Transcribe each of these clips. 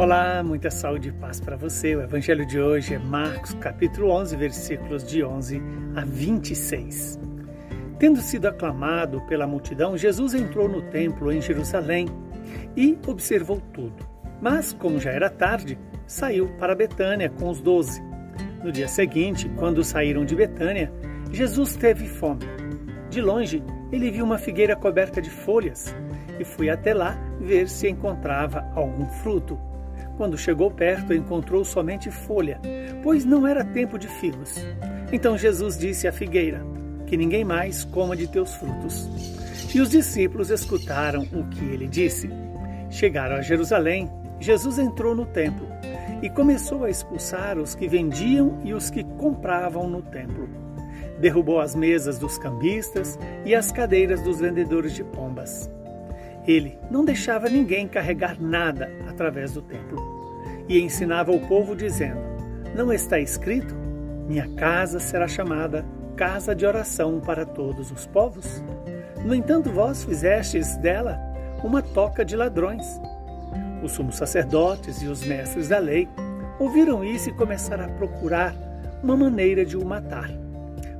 Olá, muita saúde e paz para você. O evangelho de hoje é Marcos, capítulo 11, versículos de 11 a 26. Tendo sido aclamado pela multidão, Jesus entrou no templo em Jerusalém e observou tudo. Mas, como já era tarde, saiu para Betânia com os doze. No dia seguinte, quando saíram de Betânia, Jesus teve fome. De longe, ele viu uma figueira coberta de folhas e foi até lá ver se encontrava algum fruto. Quando chegou perto, encontrou somente folha, pois não era tempo de figos. Então Jesus disse à figueira: Que ninguém mais coma de teus frutos. E os discípulos escutaram o que ele disse. Chegaram a Jerusalém. Jesus entrou no templo e começou a expulsar os que vendiam e os que compravam no templo. Derrubou as mesas dos cambistas e as cadeiras dos vendedores de pombas. Ele não deixava ninguém carregar nada através do templo e ensinava o povo, dizendo: Não está escrito? Minha casa será chamada casa de oração para todos os povos? No entanto, vós fizestes dela uma toca de ladrões. Os sumos sacerdotes e os mestres da lei ouviram isso e começaram a procurar uma maneira de o matar.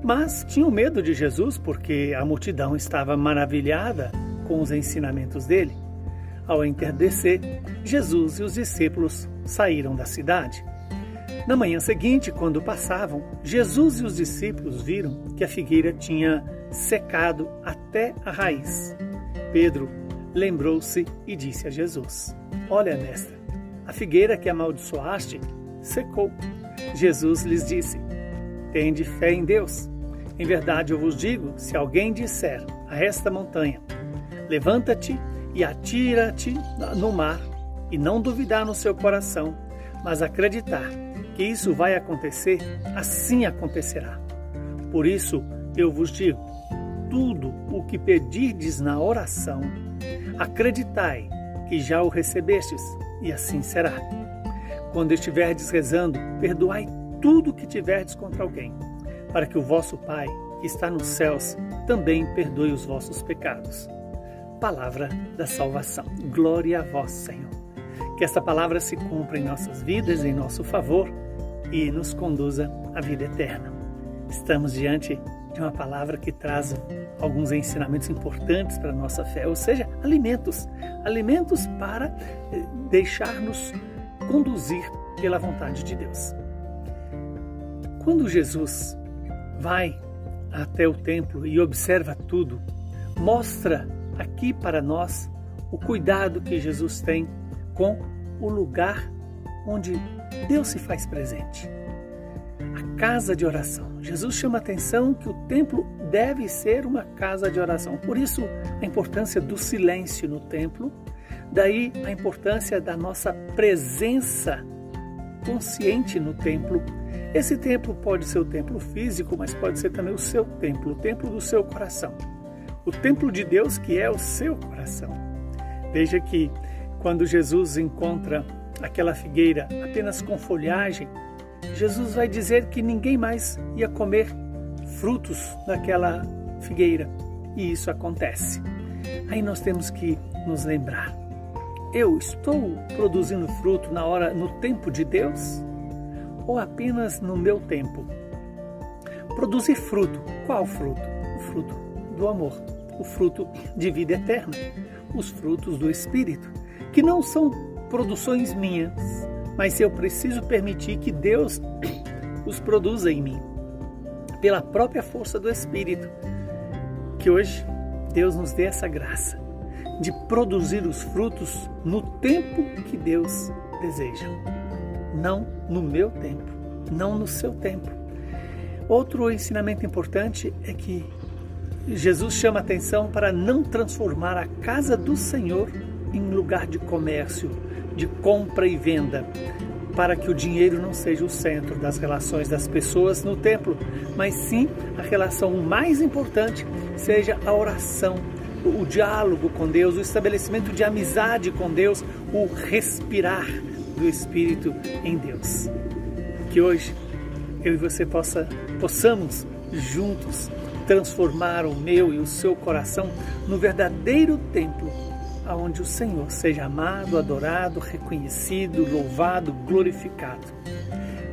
Mas tinham medo de Jesus porque a multidão estava maravilhada com os ensinamentos dele. Ao entardecer, Jesus e os discípulos saíram da cidade. Na manhã seguinte, quando passavam, Jesus e os discípulos viram que a figueira tinha secado até a raiz. Pedro lembrou-se e disse a Jesus: Olha, mestre, a figueira que amaldiçoaste secou. Jesus lhes disse: Tende fé em Deus. Em verdade eu vos digo: se alguém disser a esta montanha, Levanta-te e atira-te no mar, e não duvidar no seu coração, mas acreditar que isso vai acontecer, assim acontecerá. Por isso eu vos digo: tudo o que pedirdes na oração, acreditai que já o recebestes, e assim será. Quando estiverdes rezando, perdoai tudo o que tiverdes contra alguém, para que o vosso Pai, que está nos céus, também perdoe os vossos pecados palavra da salvação. Glória a vós, Senhor. Que esta palavra se cumpra em nossas vidas, em nosso favor e nos conduza à vida eterna. Estamos diante de uma palavra que traz alguns ensinamentos importantes para a nossa fé, ou seja, alimentos. Alimentos para eh, deixar-nos conduzir pela vontade de Deus. Quando Jesus vai até o templo e observa tudo, mostra aqui para nós o cuidado que Jesus tem com o lugar onde Deus se faz presente. A casa de oração. Jesus chama a atenção que o templo deve ser uma casa de oração. Por isso, a importância do silêncio no templo, daí a importância da nossa presença consciente no templo. Esse templo pode ser o templo físico, mas pode ser também o seu templo, o templo do seu coração o templo de Deus que é o seu coração. Veja que quando Jesus encontra aquela figueira apenas com folhagem, Jesus vai dizer que ninguém mais ia comer frutos daquela figueira. E isso acontece. Aí nós temos que nos lembrar: eu estou produzindo fruto na hora, no tempo de Deus, ou apenas no meu tempo? Produzir fruto, qual fruto? O fruto do amor o fruto de vida eterna, os frutos do Espírito, que não são produções minhas, mas eu preciso permitir que Deus os produza em mim, pela própria força do Espírito. Que hoje Deus nos dê essa graça de produzir os frutos no tempo que Deus deseja, não no meu tempo, não no seu tempo. Outro ensinamento importante é que Jesus chama atenção para não transformar a casa do Senhor em lugar de comércio, de compra e venda, para que o dinheiro não seja o centro das relações das pessoas no templo, mas sim a relação mais importante seja a oração, o diálogo com Deus, o estabelecimento de amizade com Deus, o respirar do Espírito em Deus. Que hoje eu e você possa, possamos juntos transformar o meu e o seu coração no verdadeiro templo onde o Senhor seja amado, adorado, reconhecido, louvado, glorificado.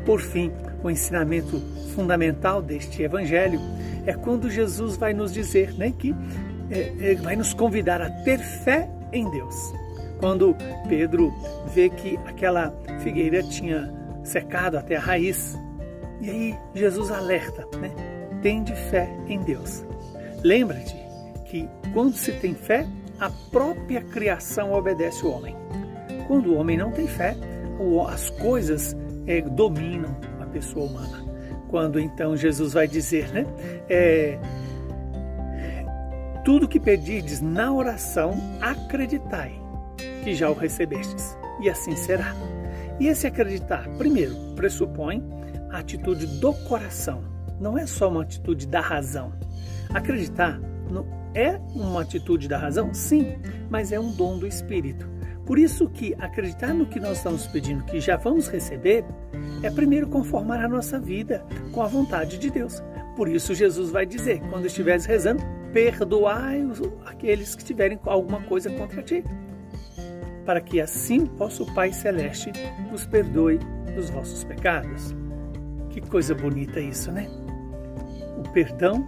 Por fim, o ensinamento fundamental deste evangelho é quando Jesus vai nos dizer né, que é, é, vai nos convidar a ter fé em Deus. Quando Pedro vê que aquela figueira tinha secado até a raiz, e aí Jesus alerta, né? Tende fé em Deus. Lembra-te que quando se tem fé, a própria criação obedece o homem. Quando o homem não tem fé, as coisas é, dominam a pessoa humana. Quando então Jesus vai dizer, né? É, tudo que pedirdes na oração, acreditai que já o recebestes, e assim será. E esse acreditar, primeiro, pressupõe a atitude do coração, não é só uma atitude da razão. Acreditar é uma atitude da razão? Sim, mas é um dom do Espírito. Por isso que acreditar no que nós estamos pedindo que já vamos receber é primeiro conformar a nossa vida com a vontade de Deus. Por isso Jesus vai dizer, quando estiveres rezando, perdoai aqueles que tiverem alguma coisa contra ti, para que assim possa o Pai Celeste vos perdoe os vossos pecados. Que coisa bonita isso, né? Perdão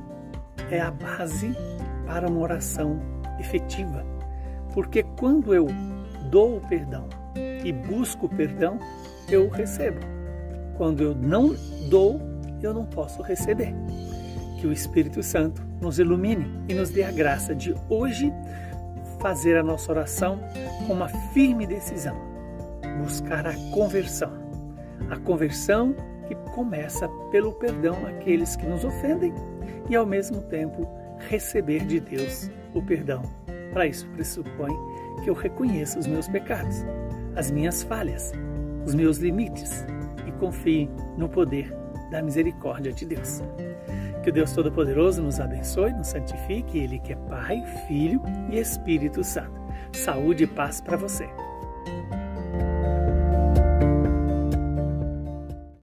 é a base para uma oração efetiva, porque quando eu dou o perdão e busco o perdão, eu recebo. Quando eu não dou, eu não posso receber. Que o Espírito Santo nos ilumine e nos dê a graça de hoje fazer a nossa oração com uma firme decisão, buscar a conversão. A conversão que começa pelo perdão àqueles que nos ofendem e, ao mesmo tempo, receber de Deus o perdão. Para isso, pressupõe que eu reconheça os meus pecados, as minhas falhas, os meus limites e confie no poder da misericórdia de Deus. Que o Deus Todo-Poderoso nos abençoe, nos santifique, Ele que é Pai, Filho e Espírito Santo. Saúde e paz para você.